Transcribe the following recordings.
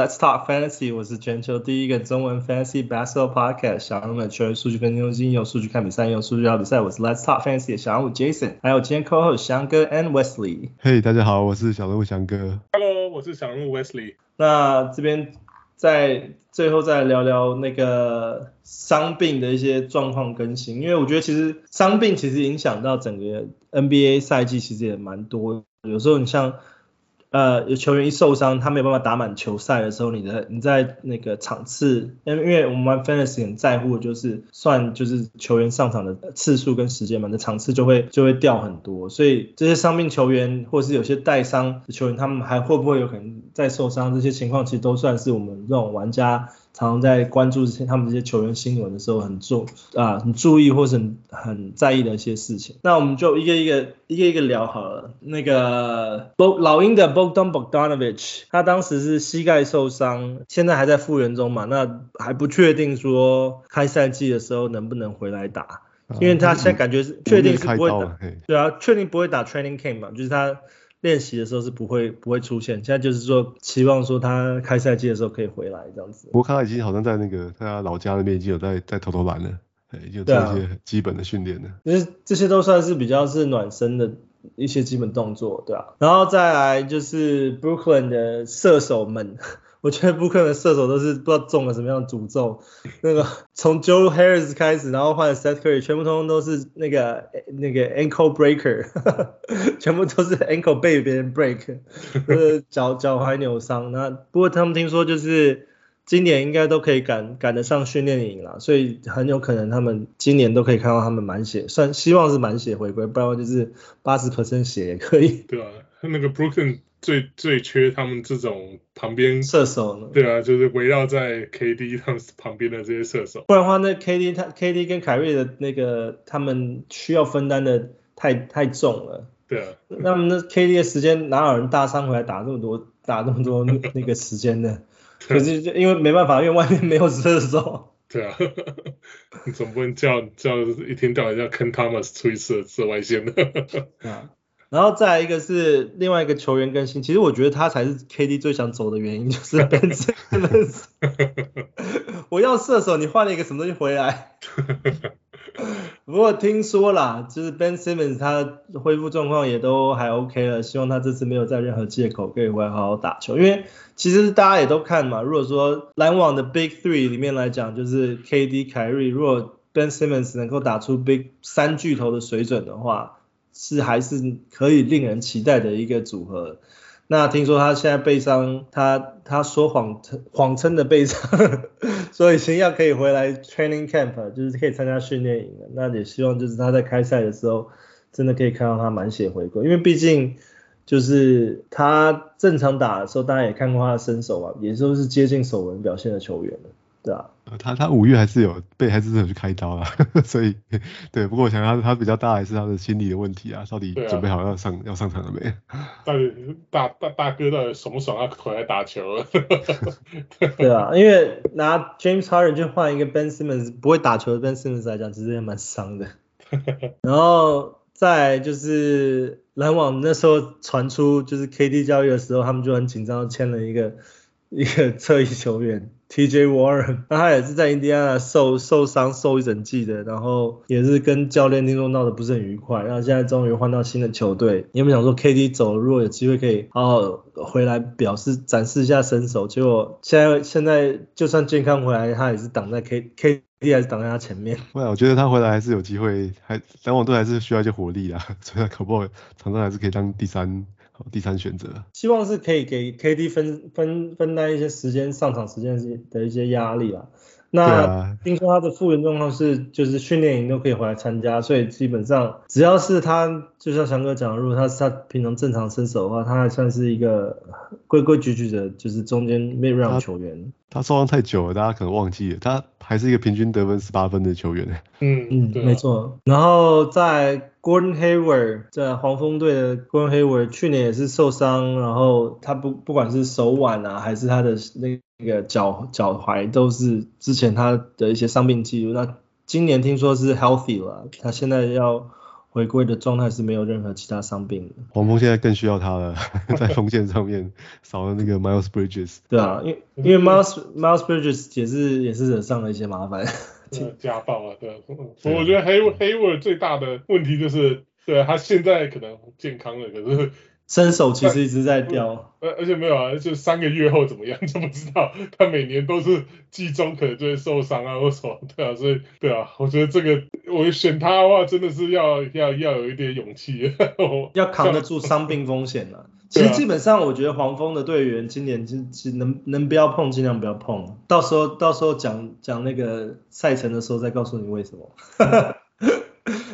Let's talk fantasy！我是全球第一个中文 fantasy basketball podcast，小人物的球数据分析中心，用数据看比赛，用数据聊比赛。我是 Let's talk fantasy 的小人物 Jason，还有今天 co-host 翔哥 and Wesley。Hey，大家好，我是小人物翔哥。Hello，我是小人物 Wesley。那这边在最后再聊聊那个伤病的一些状况更新，因为我觉得其实伤病其实影响到整个 NBA 赛季，其实也蛮多。有时候你像呃，有球员一受伤，他没有办法打满球赛的时候，你的你在那个场次，因为因为我们玩 fantasy 很在乎就是算就是球员上场的次数跟时间嘛，那场次就会就会掉很多，所以这些伤病球员或是有些带伤的球员，他们还会不会有可能再受伤？这些情况其实都算是我们这种玩家。常常在关注这些他们这些球员新闻的时候，很重啊，很注意或是很很在意的一些事情。那我们就一个一个一个一个聊好了。那个老鹰的 Bogdan Bogdanovic，他当时是膝盖受伤，现在还在复原中嘛，那还不确定说开赛季的时候能不能回来打，因为他现在感觉是确定是不会打，对啊，确定不会打 Training Camp 嘛，就是他。练习的时候是不会不会出现，现在就是说期望说他开赛季的时候可以回来这样子。不过他已经好像在那个他老家那边已经有在在投投篮了，对，就做一些基本的训练了。其实、啊、这些都算是比较是暖身的一些基本动作，对啊。然后再来就是 Brooklyn 的射手们。我觉得布克的射手都是不知道中了什么样的诅咒，那个从 Joe Harris 开始，然后换 Seth Curry，全部通通都是那个那个 ankle breaker，全部都是 ankle 被别人 break，就是脚脚踝扭伤。那不过他们听说就是今年应该都可以赶赶得上训练营了，所以很有可能他们今年都可以看到他们满血，算希望是满血回归，不然就是八十 percent 血也可以。对啊，那个 Brooklyn。最最缺他们这种旁边射手呢？对啊，就是围绕在 KD 他们旁边的这些射手。不然的话，那 KD 他 KD 跟凯瑞的那个他们需要分担的太太重了。对啊。那么那 KD 的时间哪有人大伤回来打这么多打这么多那个时间呢？可是就因为没办法，因为外面没有射手。对啊。你总不能叫叫一天到晚叫 Cam Thomas 出一次紫外线的。啊。然后再来一个是另外一个球员更新，其实我觉得他才是 KD 最想走的原因，就是 Ben Simmons。我要射手，你换了一个什么东西回来？不过听说啦，就是 Ben Simmons 他恢复状况也都还 OK 了，希望他这次没有再任何借口可以回来好好打球。因为其实大家也都看嘛，如果说篮网的 Big Three 里面来讲，就是 KD、凯瑞，如果 Ben Simmons 能够打出 Big 三巨头的水准的话。是还是可以令人期待的一个组合。那听说他现在背伤，他他说谎称谎称的背伤，所以先要可以回来 training camp，就是可以参加训练营。那也希望就是他在开赛的时候，真的可以看到他满血回归，因为毕竟就是他正常打的时候，大家也看过他的身手啊，也都是接近首轮表现的球员了。对啊，他他五月还是有被还是有去开刀了，所以对，不过我想他他比较大还是他的心理的问题啊，到底准备好要上、啊、要上场了没？到底大大大哥到底爽不爽要回来打球了？对啊，因为拿 James Harden 去换一个 Ben Simmons 不会打球的 Ben Simmons 来讲，其实也蛮伤的。然后再就是篮网那时候传出就是 KD 交易的时候，他们就很紧张，签了一个一个侧翼球员。T.J. Warren，那他也是在印第安纳受受伤受一整季的，然后也是跟教练听说闹得不是很愉快，然后现在终于换到新的球队。你有没有想说 K.D. 走了，如果有机会可以好好回来表示展示一下身手？结果现在现在就算健康回来，他也是挡在 K K.D. 还是挡在他前面。对，我觉得他回来还是有机会，还篮网队还是需要一些活力啊，所以他可不可以场上还是可以当第三。第三选择，希望是可以给 KD 分分分担一些时间上场时间的一些压力啦。那、啊、听说他的复原状况是，就是训练营都可以回来参加，所以基本上只要是他，就像翔哥讲，如果他是他平常正常身手的话，他还算是一个规规矩矩的，就是中间 mid round 球员。他受伤太久了，大家可能忘记了，他还是一个平均得分十八分的球员。嗯嗯，没错。然后在 Gordon Hayward 在黄蜂队的 Gordon Hayward 去年也是受伤，然后他不不管是手腕啊，还是他的那那个脚脚踝，都是之前他的一些伤病记录。那今年听说是 healthy 了，他现在要回归的状态是没有任何其他伤病的。黄蜂现在更需要他了，在锋线上面少了那个 Miles Bridges。对啊，因为因为 Miles Miles Bridges 也是也是惹上了一些麻烦。家暴啊，对。所以我觉得 Hay Hayward 最大的问题就是，对他现在可能健康了，可是。身手其实一直在掉，而而且没有啊，就三个月后怎么样就不知道。他每年都是季中可能就会受伤啊，或什么，对啊，所以对啊，我觉得这个我选他的话，真的是要要要有一点勇气，要扛得住伤病风险了。其实基本上我觉得黄蜂的队员今年就只能能不要碰尽量不要碰，到时候到时候讲讲那个赛程的时候再告诉你为什么。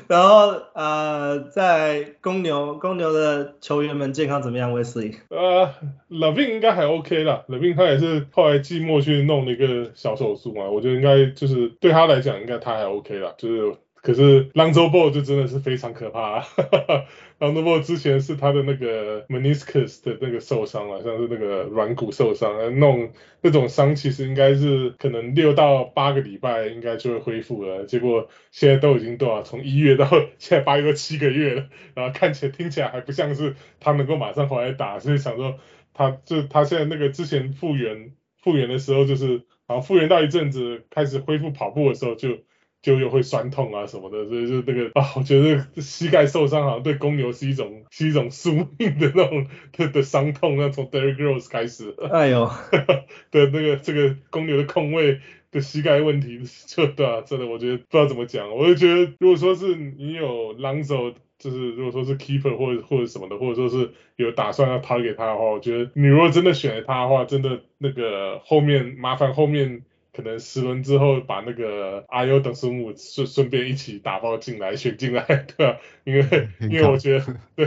然后呃，在公牛公牛的球员们健康怎么样？Wesley？呃拉宾应该还 OK 啦，LaVine 他也是后来寂寞去弄了一个小手术嘛，我觉得应该就是对他来讲应该他还 OK 啦，就是。可是 l o n g o b o 就真的是非常可怕，哈哈 Lonzo Ball 之前是他的那个 meniscus 的那个受伤了，像是那个软骨受伤，弄那种伤其实应该是可能六到八个礼拜应该就会恢复了，结果现在都已经多少，从一月到现在八月都七个月了，然后看起来听起来还不像是他能够马上回来打，所以想说他就他现在那个之前复原复原的时候就是，然后复原到一阵子开始恢复跑步的时候就。就又会酸痛啊什么的，所以就那个啊，我觉得膝盖受伤好像对公牛是一种是一种 宿命的那种的的伤痛，那从 Derrick Rose 开始，哎呦，的那个这个公牛的控卫的膝盖问题，就对啊，真的我觉得不知道怎么讲，我就觉得如果说是你有 Lonzo，就是如果说是 Keeper 或者或者什么的，或者说是有打算要 target 他的话，我觉得你如果真的选了他的话，真的那个后面麻烦后面。可能十轮之后把那个阿优等生物顺顺便一起打包进来选进来，对吧？因为 因为我觉得，对，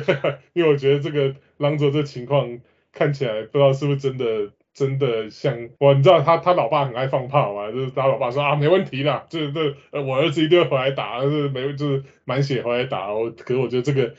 因为我觉得这个朗佐这情况看起来不知道是不是真的真的像我，你知道他他老爸很爱放炮嘛，就是他老爸说啊没问题啦，这这我儿子一定会回来打，是没就是满血回来打，我可是我觉得这个真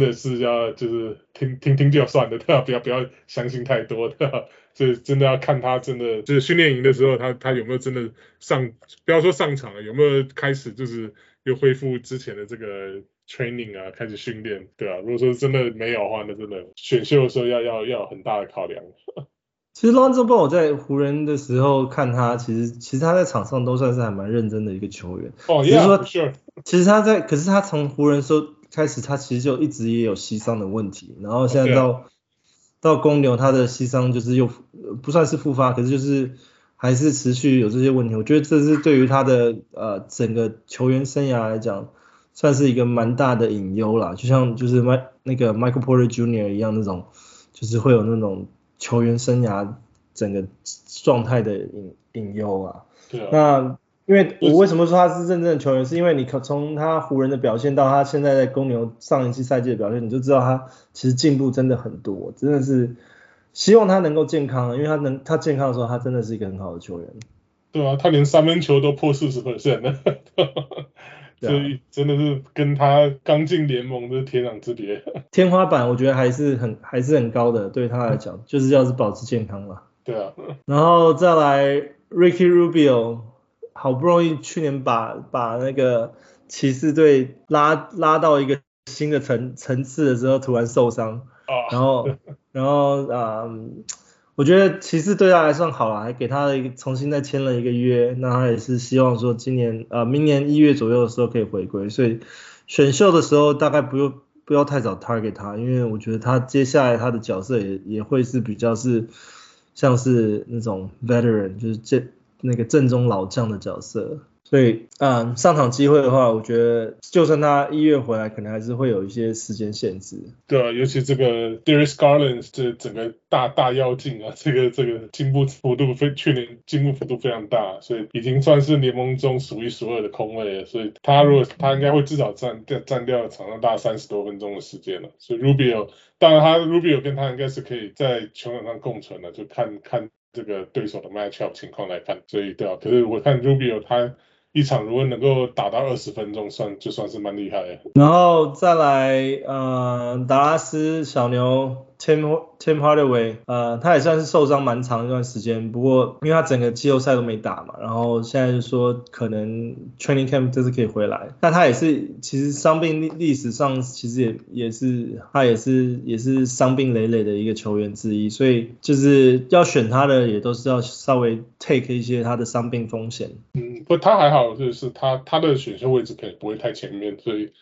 的是要就是听听听就算了，对吧？不要不要相信太多，对 吧？这真的要看他真的就是训练营的时候，他他有没有真的上，不要说上场了，有没有开始就是又恢复之前的这个 training 啊，开始训练，对啊，如果说真的没有的话，那真的选秀的时候要要要有很大的考量。其实 Lonzo Ball 我在湖人的时候看他，其实其实他在场上都算是还蛮认真的一个球员。哦，只是说，sure. 其实他在，可是他从湖人时候开始，他其实就一直也有膝伤的问题，然后现在到。Oh. 到公牛，他的膝伤就是又不算是复发，可是就是还是持续有这些问题。我觉得这是对于他的呃整个球员生涯来讲，算是一个蛮大的隐忧啦。就像就是麦那个 Michael Porter Jr. 一样那种，就是会有那种球员生涯整个状态的隐隐忧啊。对啊。那因为我为什么说他是真正的球员，是因为你可从他湖人的表现到他现在在公牛上一季赛季的表现，你就知道他其实进步真的很多，真的是希望他能够健康，因为他能他健康的时候，他真的是一个很好的球员。对啊，他连三分球都破四十 percent 了，所以真的是跟他刚进联盟的天壤之别。天花板我觉得还是很还是很高的，对他来讲，就是要是保持健康嘛。对啊，然后再来 Ricky Rubio。好不容易去年把把那个骑士队拉拉到一个新的层层次的时候，突然受伤，然后然后啊、呃，我觉得骑士对他还算好了，还给他一个重新再签了一个约，那他也是希望说今年啊、呃、明年一月左右的时候可以回归，所以选秀的时候大概不用不要太早 target 他，因为我觉得他接下来他的角色也也会是比较是像是那种 veteran，就是这。那个阵中老将的角色，所以嗯，上场机会的话，我觉得就算他一月回来，可能还是会有一些时间限制。对啊，尤其这个 Darius Garland 这整个大大妖精啊，这个这个进步幅度非去年进步幅度非常大，所以已经算是联盟中数一数二的空位了。所以他如果他应该会至少占掉占掉场上大三十多分钟的时间了。所以 Rubio 当然他 Rubio 跟他应该是可以在球场上共存的，就看看。这个对手的 matchup 情况来看，所以对啊，可是我看 Rubio 他一场如果能够打到二十分钟，算就算是蛮厉害的。然后再来，呃，达拉斯小牛 Tim Tim Hardaway，呃，他也算是受伤蛮长一段时间，不过因为他整个季后赛都没打嘛，然后现在就说可能 Training Camp 这次可以回来，但他也是其实伤病历历史上其实也也是他也是也是伤病累累的一个球员之一，所以就是要选他的也都是要稍微 take 一些他的伤病风险。嗯，不，他还好，就是他他的选秀位置可能不会太前面，所以。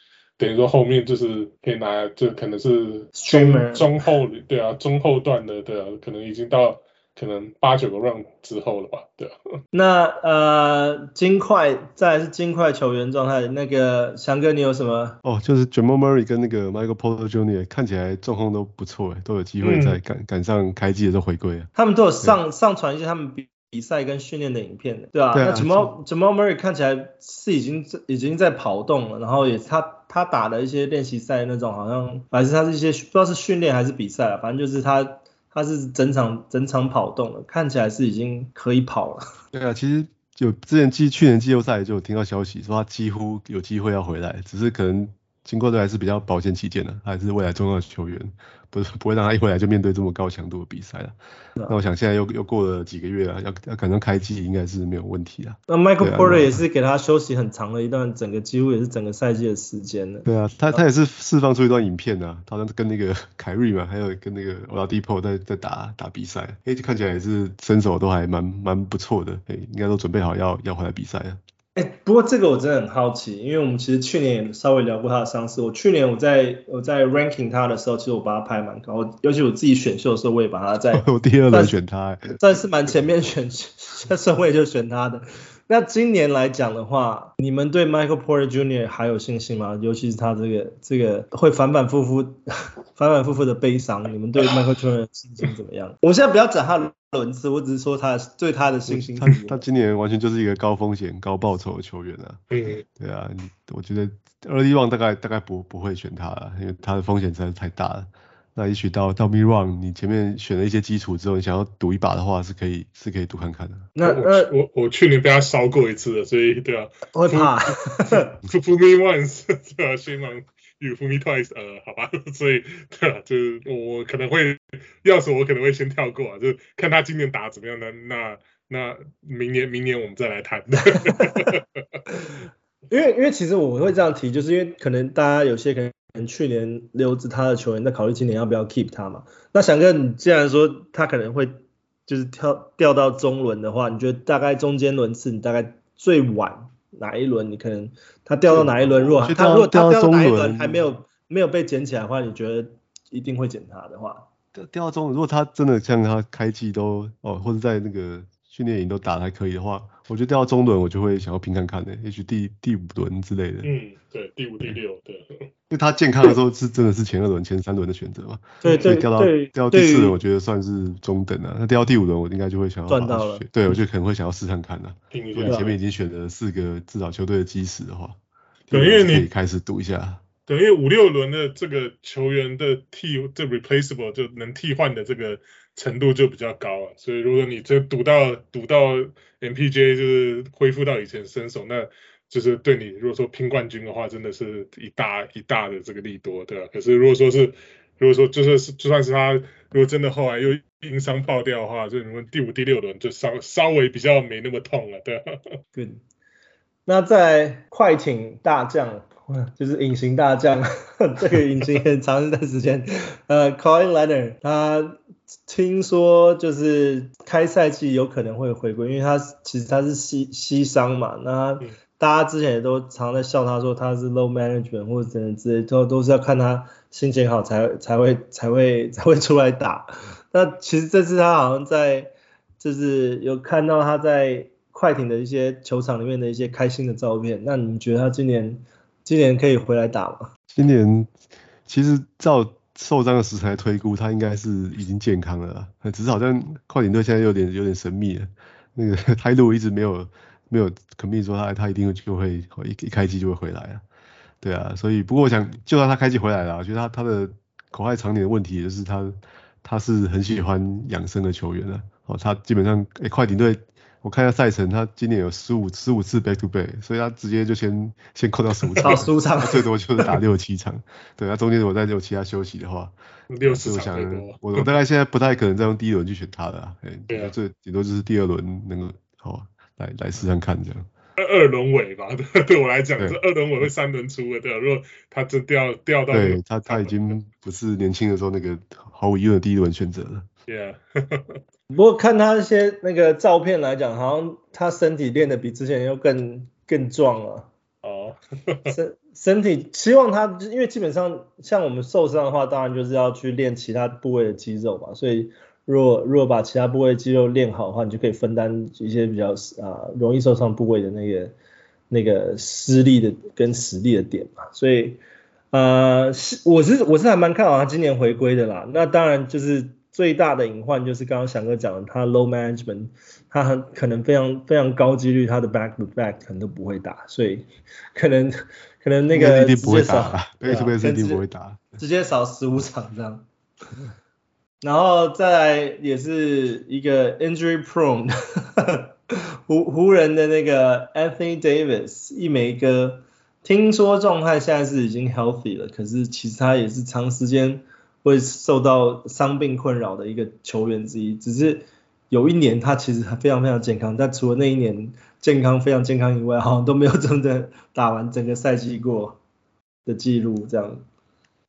等于说后面就是可以拿，就可能是中中后，对啊，中后段的，对啊，可能已经到可能八九个 round 之后了吧，对啊。那呃，金块再来是金块球员状态，那个翔哥你有什么？哦，就是 Jamal Murray 跟那个 Michael Porter Jr. 看起来状况都不错诶，都有机会在赶赶上开季的时候回归啊。他们都有上上传一些他们比。比赛跟训练的影片，对啊，对啊，那 Jamal Jamal Murray 看起来是已经已经在跑动了，然后也他他打的一些练习赛那种，好像还是他是一些不知道是训练还是比赛啊，反正就是他他是整场整场跑动了，看起来是已经可以跑了。对啊，其实就之前季去年季后赛就有听到消息说他几乎有机会要回来，只是可能经过的还是比较保险起见的，还是未来重要的球员。不是 不会让他一回来就面对这么高强度的比赛了。啊、那我想现在又又过了几个月了，要要赶上开季应该是没有问题了。那 Michael Porter 也是给他休息很长的一段，整个几乎也是整个赛季的时间了。对啊，他他也是释放出一段影片啊，他好像跟那个 凯瑞嘛，还有跟那个 Oladipo 在在打打比赛，哎，看起来也是身手都还蛮蛮不错的，哎，应该都准备好要要回来比赛了。哎，不过这个我真的很好奇，因为我们其实去年也稍微聊过他的伤势。我去年我在我在 ranking 他的时候，其实我把他排蛮高，尤其我自己选秀的时候，我也把他在 我第二轮选他，算是蛮前面选顺位 就选他的。那今年来讲的话，你们对 Michael Porter Jr. 还有信心吗？尤其是他这个这个会反反复复 反反复复的悲伤，你们对 Michael Porter 的信心怎么样？我现在不要讲他。轮次，我只是说他对他的信心。他他今年完全就是一个高风险高报酬的球员啊。对对啊，我觉得 Early Round 大概大概不不会选他了，因为他的风险实在是太大了。那也许到到 Mid Round，你前面选了一些基础之后，你想要赌一把的话，是可以是可以赌看看的。那那我我去年被他烧过一次了，所以对啊。我怕。Fool me once，对啊，希望。You fool me twice，呃，好吧，所以对啊，就是我可能会，要是我可能会先跳过啊，就看他今年打怎么样呢？那那明年明年我们再来谈。因为因为其实我会这样提，就是因为可能大家有些可能去年留着他的球员在考虑今年要不要 keep 他嘛。那翔哥，你既然说他可能会就是跳掉到中轮的话，你觉得大概中间轮次你大概最晚？哪一轮你可能他掉到哪一轮？如果他如果他掉到哪一轮还没有没有被捡起来的话，你觉得一定会捡他的话？掉掉到中轮，如果他真的像他开季都哦，或者在那个训练营都打得还可以的话，我觉得掉到中轮我就会想要拼看看的，也许第第五轮之类的。嗯，对，第五、第六，对。因为他健康的时候是真的是前二轮、前三轮的选择嘛。对对掉到掉到第四轮，我觉得算是中等啊。那掉到第五轮，我应该就会想要赚到了。对，我就可能会想要试看看的。如果你前面已经选择四个至少球队的基石的话，对，因为你可以开始赌一下。对，因为五六轮的这个球员的替这 replaceable 就能替换的这个程度就比较高啊。所以如果你这赌到赌到 MPJ 就是恢复到以前身手，那就是对你，如果说拼冠军的话，真的是一大一大的这个利多，对吧？可是如果说是，如果说就是就算是他，如果真的后来又因伤爆掉的话，就你们第五、第六轮就稍稍微比较没那么痛了，对吧？Good。那在快艇大将，就是隐形大将，这个隐形很长一段时间，呃，Colin Leonard，他听说就是开赛季有可能会回归，因为他其实他是膝膝伤嘛，那。嗯大家之前也都常在笑他说他是 low management 或者怎样之类，都都是要看他心情好才才会才会才会出来打。那其实这次他好像在就是有看到他在快艇的一些球场里面的一些开心的照片。那你觉得他今年今年可以回来打吗？今年其实照受伤的时才推估，他应该是已经健康了，只是好像快艇队现在有点有点神秘了，那个 态度一直没有。没有肯定说他他一定就会一一开机就会回来啊，对啊，所以不过我想就算他开机回来了，我觉得他他的口袋藏点的问题就是他他是很喜欢养生的球员啊，哦，他基本上诶快艇队我看一下赛程，他今年有十五十五次 back to back，所以他直接就先先扣到十五场，十五场，最多就是打六七场。对，他中间如果再有其他休息的话，六十场我想我我大概现在不太可能再用第一轮去选他了，哎，对啊，最顶多就是第二轮能够好来来试试看这样。二二轮尾吧，对 对我来讲是二轮尾会三轮出的，对啊，如果他真掉掉到，对他他已经不是年轻的时候那个毫无疑问的第一轮选择了。Yeah，不过看他一些那个照片来讲，好像他身体练得比之前又更更壮了。哦，身身体希望他，因为基本上像我们受伤的话，当然就是要去练其他部位的肌肉嘛。所以如果如果把其他部位肌肉练好的话，你就可以分担一些比较啊容易受伤部位的那个那个施力的跟实力的点嘛。所以呃，是我是我是还蛮看好他今年回归的啦。那当然就是。最大的隐患就是刚刚翔哥讲的，他 low management，他很可能非常非常高几率他的 back to back 可能都不会打，所以可能可能那个直接少，对，特别是一定不会打，直接少十五场这样。然后再来也是一个 injury prone，湖湖人的那个 Anthony Davis 一枚哥，听说状态现在是已经 healthy 了，可是其实他也是长时间。会受到伤病困扰的一个球员之一，只是有一年他其实非常非常健康，但除了那一年健康非常健康以外，好像都没有真的打完整个赛季过的记录这样。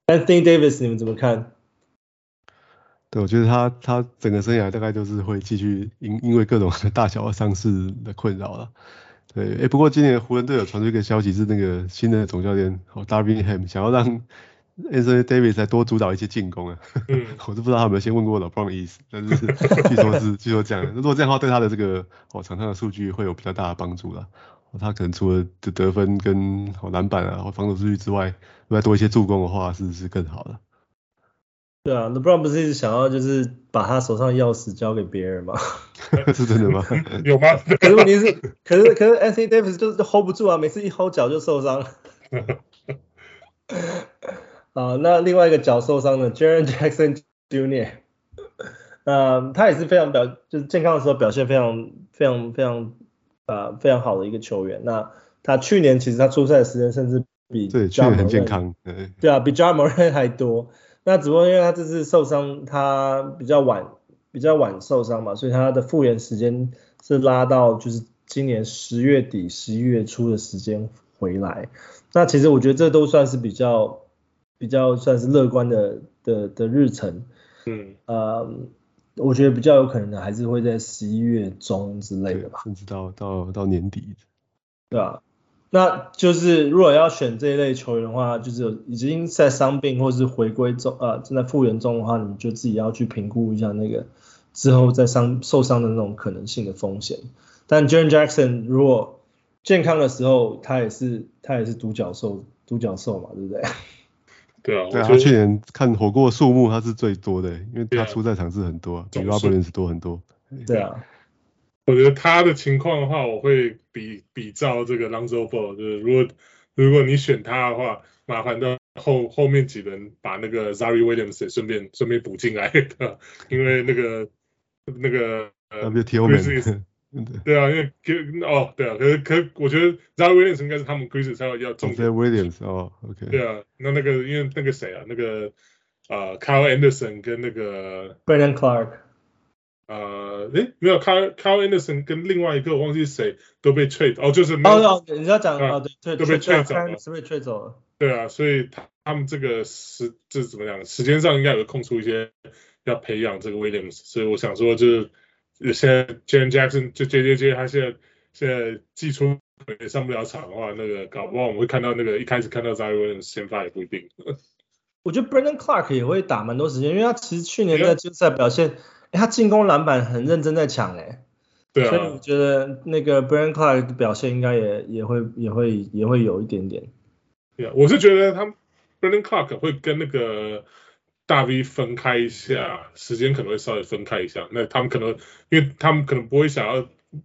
Anthony Davis 你们怎么看？对，我觉得他他整个生涯大概就是会继续因因为各种大小的伤势的困扰了。对，哎，不过今年湖人队有传出一个消息，是那个新的总教练哦，Darvin Ham 想要让。Anthony Davis 再多主导一些进攻啊，嗯、我都不知道他有没有先问过老 Bron 的意思，但是据说是 据说这样，如果这样的话，对他的这个哦场上的数据会有比较大的帮助啦。哦，他可能除了得得分跟哦篮板啊或防守数据之外，如果再多一些助攻的话，是不是更好了。对啊，LeBron 不是一直想要就是把他手上钥匙交给别人吗？是真的吗？有吗？可是问题是，可是可是 Anthony Davis 就是 hold 不住啊，每次一 hold 脚就受伤。啊，那另外一个脚受伤的 Jaren Jackson Jr.，呃，他也是非常表，就是健康的时候表现非常非常非常啊非常好的一个球员。那他去年其实他出赛的时间甚至比对去年很健康，对对啊，比 Ja Morant 还多。那只不过因为他这次受伤，他比较晚比较晚受伤嘛，所以他的复原时间是拉到就是今年十月底十一月初的时间回来。那其实我觉得这都算是比较。比较算是乐观的的的日程，嗯，呃，我觉得比较有可能的还是会在十一月中之类的吧，甚至到到到年底，对啊，那就是如果要选这一类球员的话，就是有已经在伤病或是回归中啊、呃、正在复原中的话，你就自己要去评估一下那个之后再伤受伤的那种可能性的风险。但 Jaren Jackson 如果健康的时候，他也是他也是独角兽独角兽嘛，对不对？对啊，对啊，他去年看火锅数目他是最多的，因为他出赛场次很多，啊、比 Roberts 多很多。对啊，我觉得他的情况的话，我会比比照这个 Lonzo Ball，就是如果如果你选他的话，麻烦到后后面几轮把那个 Ziaire Williams 也顺便顺便补进来的，因为那个那个呃。对啊，因为哦，对啊，可是可是我觉得 Williams 应该是他们 Grizzlies 要要重点。Williams 哦，OK。对啊，那那个因为那个谁啊，那个呃 Kyle Anderson 跟那个 Brandon Clark，呃，诶，没有 Kyle Kyle Anderson 跟另外一个我忘记是谁都被 trade 哦，就是哦哦，你要讲哦对，都被 trade 走了，是被 trade 走了。对啊，所以他他们这个时这是怎么讲？时间上应该有空出一些要培养这个 Williams，所以我想说就是。现在 Jaren Jackson 就 J J J，他现在现在季初也上不了场的话，那个搞不好我们会看到那个一开始看到 Williams 先发也不一定。我觉得 Brandon Clark 也会打蛮多时间，因为他其实去年在季后赛表现，哎、欸，他进攻篮板很认真在抢，哎，对啊，所以我觉得那个 Brandon Clark 的表现应该也也会也会也会有一点点。对啊，我是觉得他 Brandon Clark 会跟那个。大 V 分开一下，时间可能会稍微分开一下。那他们可能，因为他们可能不会想要，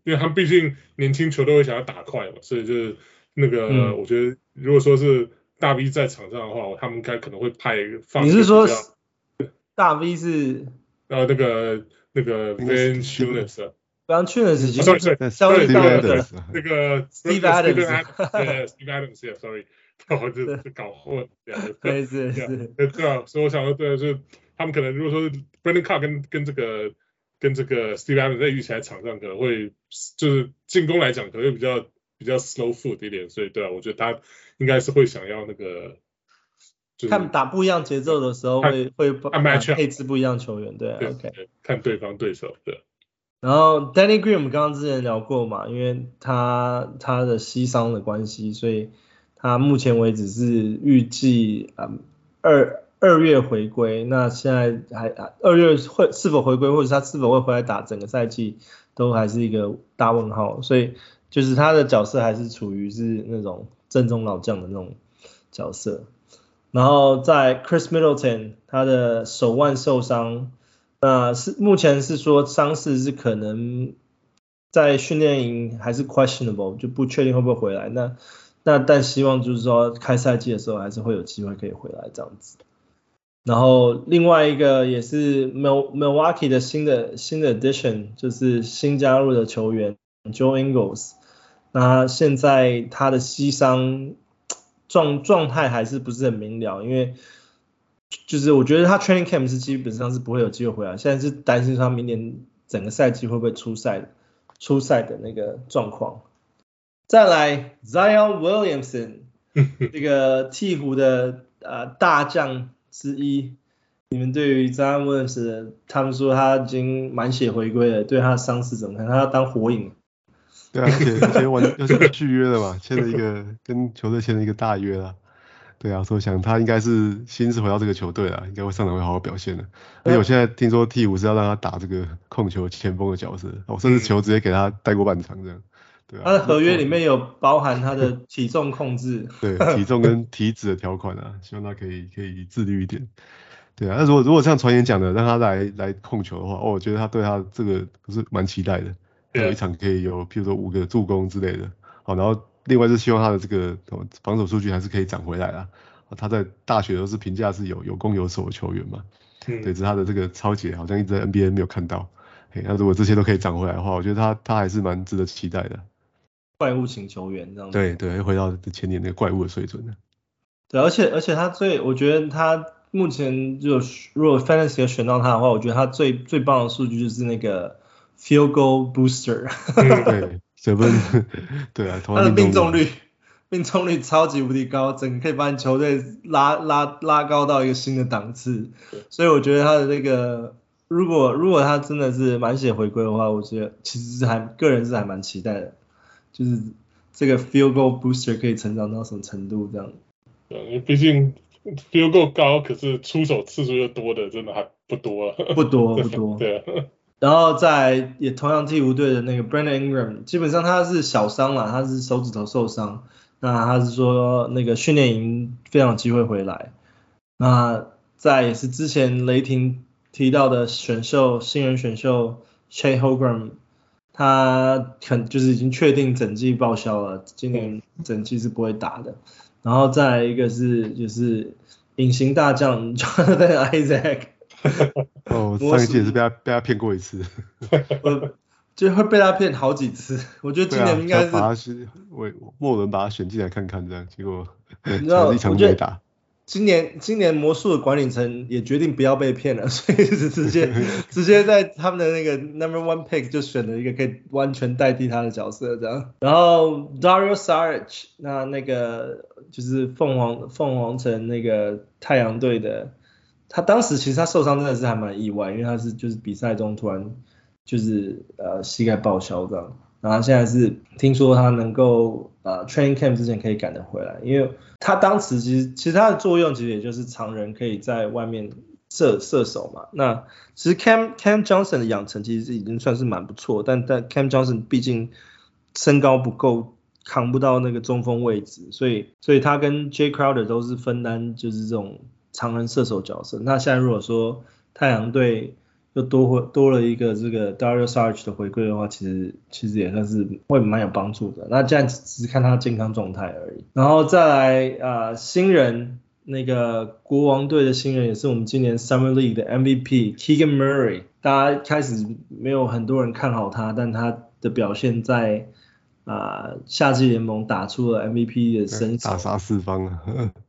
因为他们毕竟年轻球队会想要打快嘛，所以就是那个，嗯、我觉得如果说是大 V 在场上的话，他们应该可能会派放。你是说大 V 是？然后那个那个 Valanciunas Valanciunas 已经，sorry sorry，交易到那个那个 Steve Adams，对 Steve 我就搞混两个，对是是，对啊，所以我想说，对，就是他们可能如果说 Brandon Clarke 跟跟这个跟这个 Steve Adams 在一起在场上可能会就是进攻来讲可能会比较比较 slow foot 一点，所以对啊，我觉得他应该是会想要那个。看打不一样节奏的时候会会配置不一样球员，对，OK，看对方对手，对。然后 Danny Green 我们刚刚之前聊过嘛，因为他他的膝伤的关系，所以他目前为止是预计啊二二月回归。那现在还二月会是否回归，或者他是否会回来打整个赛季，都还是一个大问号。所以就是他的角色还是处于是那种正宗老将的那种角色。然后在 Chris Middleton，他的手腕受伤，那是目前是说伤势是可能在训练营还是 questionable，就不确定会不会回来。那那但希望就是说开赛季的时候还是会有机会可以回来这样子。然后另外一个也是 Mil Milwaukee 的新的新的 addition，就是新加入的球员 Joe Ingles，那现在他的膝伤。状状态还是不是很明了，因为就是我觉得他 training camp 是基本上是不会有机会回来，现在是担心他明年整个赛季会不会出赛，出赛的那个状况。再来 Zion Williamson 这个鹈鹕的呃大将之一，你们对于 Zion Williamson 他们说他已经满血回归了，对他的伤势怎么看？他要当火影。对啊，而且而且完又是续约了嘛，签了一个跟球队签了一个大约了。对啊，所以想他应该是心思回到这个球队了，应该会上场会好好表现的。而且我现在听说鵜鹕是要让他打这个控球前锋的角色，我甚至球直接给他带过半场这样。对啊，他的合约里面有包含他的体重控制，对，体重跟体脂的条款啊，希望他可以可以自律一点。对啊，那如果如果像传言讲的让他来来控球的话，哦，我觉得他对他这个是蛮期待的。有一场可以有，譬如说五个助攻之类的，好，然后另外是希望他的这个防守数据还是可以涨回来啦。他在大学都是评价是有有攻有守的球员嘛，嗯、对，只是他的这个抄截好像一直在 NBA 没有看到，嘿，那如果这些都可以涨回来的话，我觉得他他还是蛮值得期待的。怪物型球员这样子。对对，回到前年那个怪物的水准。对，而且而且他最，我觉得他目前就如果 Fantasy 要选到他的话，我觉得他最最棒的数据就是那个。Field goal booster，对，得分，对啊，他的命中率，命中率超级无敌高，整个可以把你球队拉拉拉高到一个新的档次。所以我觉得他的那个，如果如果他真的是满血回归的话，我觉得其实是还个人是还蛮期待的，就是这个 Field goal booster 可以成长到什么程度这样。对，因为毕竟 Field goal 高，可是出手次数又多的，真的还不多了。不多 不多。对啊。然后在也同样鵜鹕队的那个 Brandon Ingram，基本上他是小伤了，他是手指头受伤，那他是说那个训练营非常有机会回来。那在也是之前雷霆提到的选秀新人选秀 Chet Holmgren，他肯就是已经确定整季报销了，今年整季是不会打的。然后再来一个是就是隐形大将 Jonathan Isaac。哦，上一季也是被他被他骗过一次，我就会被他骗好几次。我觉得今年应该是把他是我莫伦把他选进来看看这样，结果一场都没打。今年今年魔术的管理层也决定不要被骗了，所以是直接 直接在他们的那个 number one pick 就选了一个可以完全代替他的角色这样。然后 Dario Saric 那那个就是凤凰凤凰城那个太阳队的。他当时其实他受伤真的是还蛮意外，因为他是就是比赛中突然就是呃膝盖报销这样，然后现在是听说他能够呃 training camp 之前可以赶得回来，因为他当时其实其实他的作用其实也就是常人可以在外面射射手嘛，那其实 Cam Cam Johnson 的养成其实已经算是蛮不错，但但 Cam Johnson 毕竟身高不够，扛不到那个中锋位置，所以所以他跟 Jay Crowder 都是分担就是这种。常人射手角色，那现在如果说太阳队又多回多了一个这个 Dario Saric 的回归的话，其实其实也算是会蛮有帮助的。那这样只是看他健康状态而已。然后再来啊、呃，新人那个国王队的新人，也是我们今年 Summer League 的 MVP Keegan Murray。大家开始没有很多人看好他，但他的表现在啊、呃、夏季联盟打出了 MVP 的身手，大杀四方啊！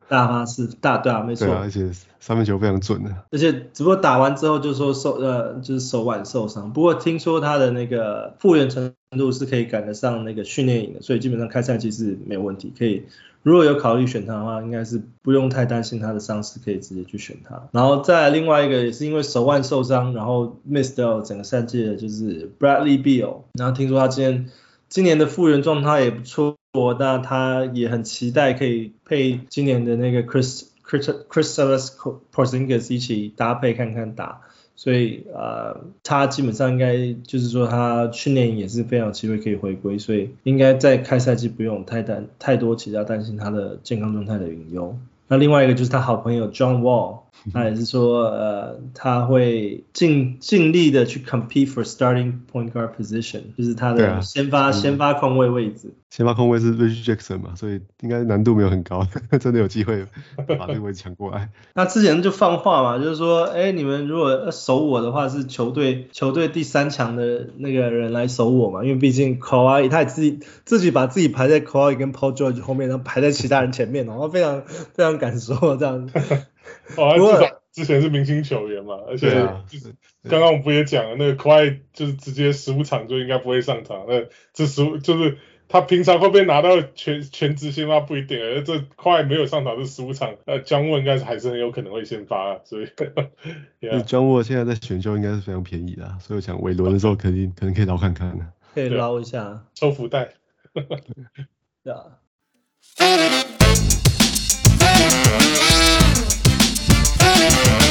大杀四大对啊，没错。而且三分球非常准的。而且只不过打完之后就说受呃就是手腕受伤，不过听说他的那个复原程度是可以赶得上那个训练营的，所以基本上开赛季是没有问题，可以。如果有考虑选他的话，应该是不用太担心他的伤势，可以直接去选他。然后再来另外一个也是因为手腕受伤，然后 miss 掉整个赛季的就是 Bradley Beal。然后听说他今天今年的复原状态也不错，那他也很期待可以配今年的那个 Chris Chris Kristaps Porzingis 一起搭配看看打。所以呃，他基本上应该就是说他训练也是非常有机会可以回归，所以应该在开赛季不用太担太多其他担心他的健康状态的隐忧。那另外一个就是他好朋友 John Wall，他也是说，呃，他会尽尽力的去 compete for starting point guard position，就是他的先发、啊、先发控卫位置。先发控卫是 Reggie Jackson 嘛，所以应该难度没有很高，真的有机会把这个位置抢过来。那之前就放话嘛，就是说，哎、欸，你们如果守我的话，是球队球队第三强的那个人来守我嘛，因为毕竟 Kawhi 他也自己自己把自己排在 Kawhi 跟 Paul George 后面，然后排在其他人前面，然后非常非常敢说这样子。哦，至少之前是明星球员嘛，而且刚刚我们不也讲了，那个 Kawhi 就是直接十五场就应该不会上场，那这十五就是。他平常会不会拿到全全职先发不一定，而这快没有上场这十五场，那姜沃应该是还是很有可能会先发啊，所以，姜沃现在在选秀应该是非常便宜的，所以我想尾轮的时候肯定可能可以捞看看的，可以捞一下，抽福袋，对啊。Thank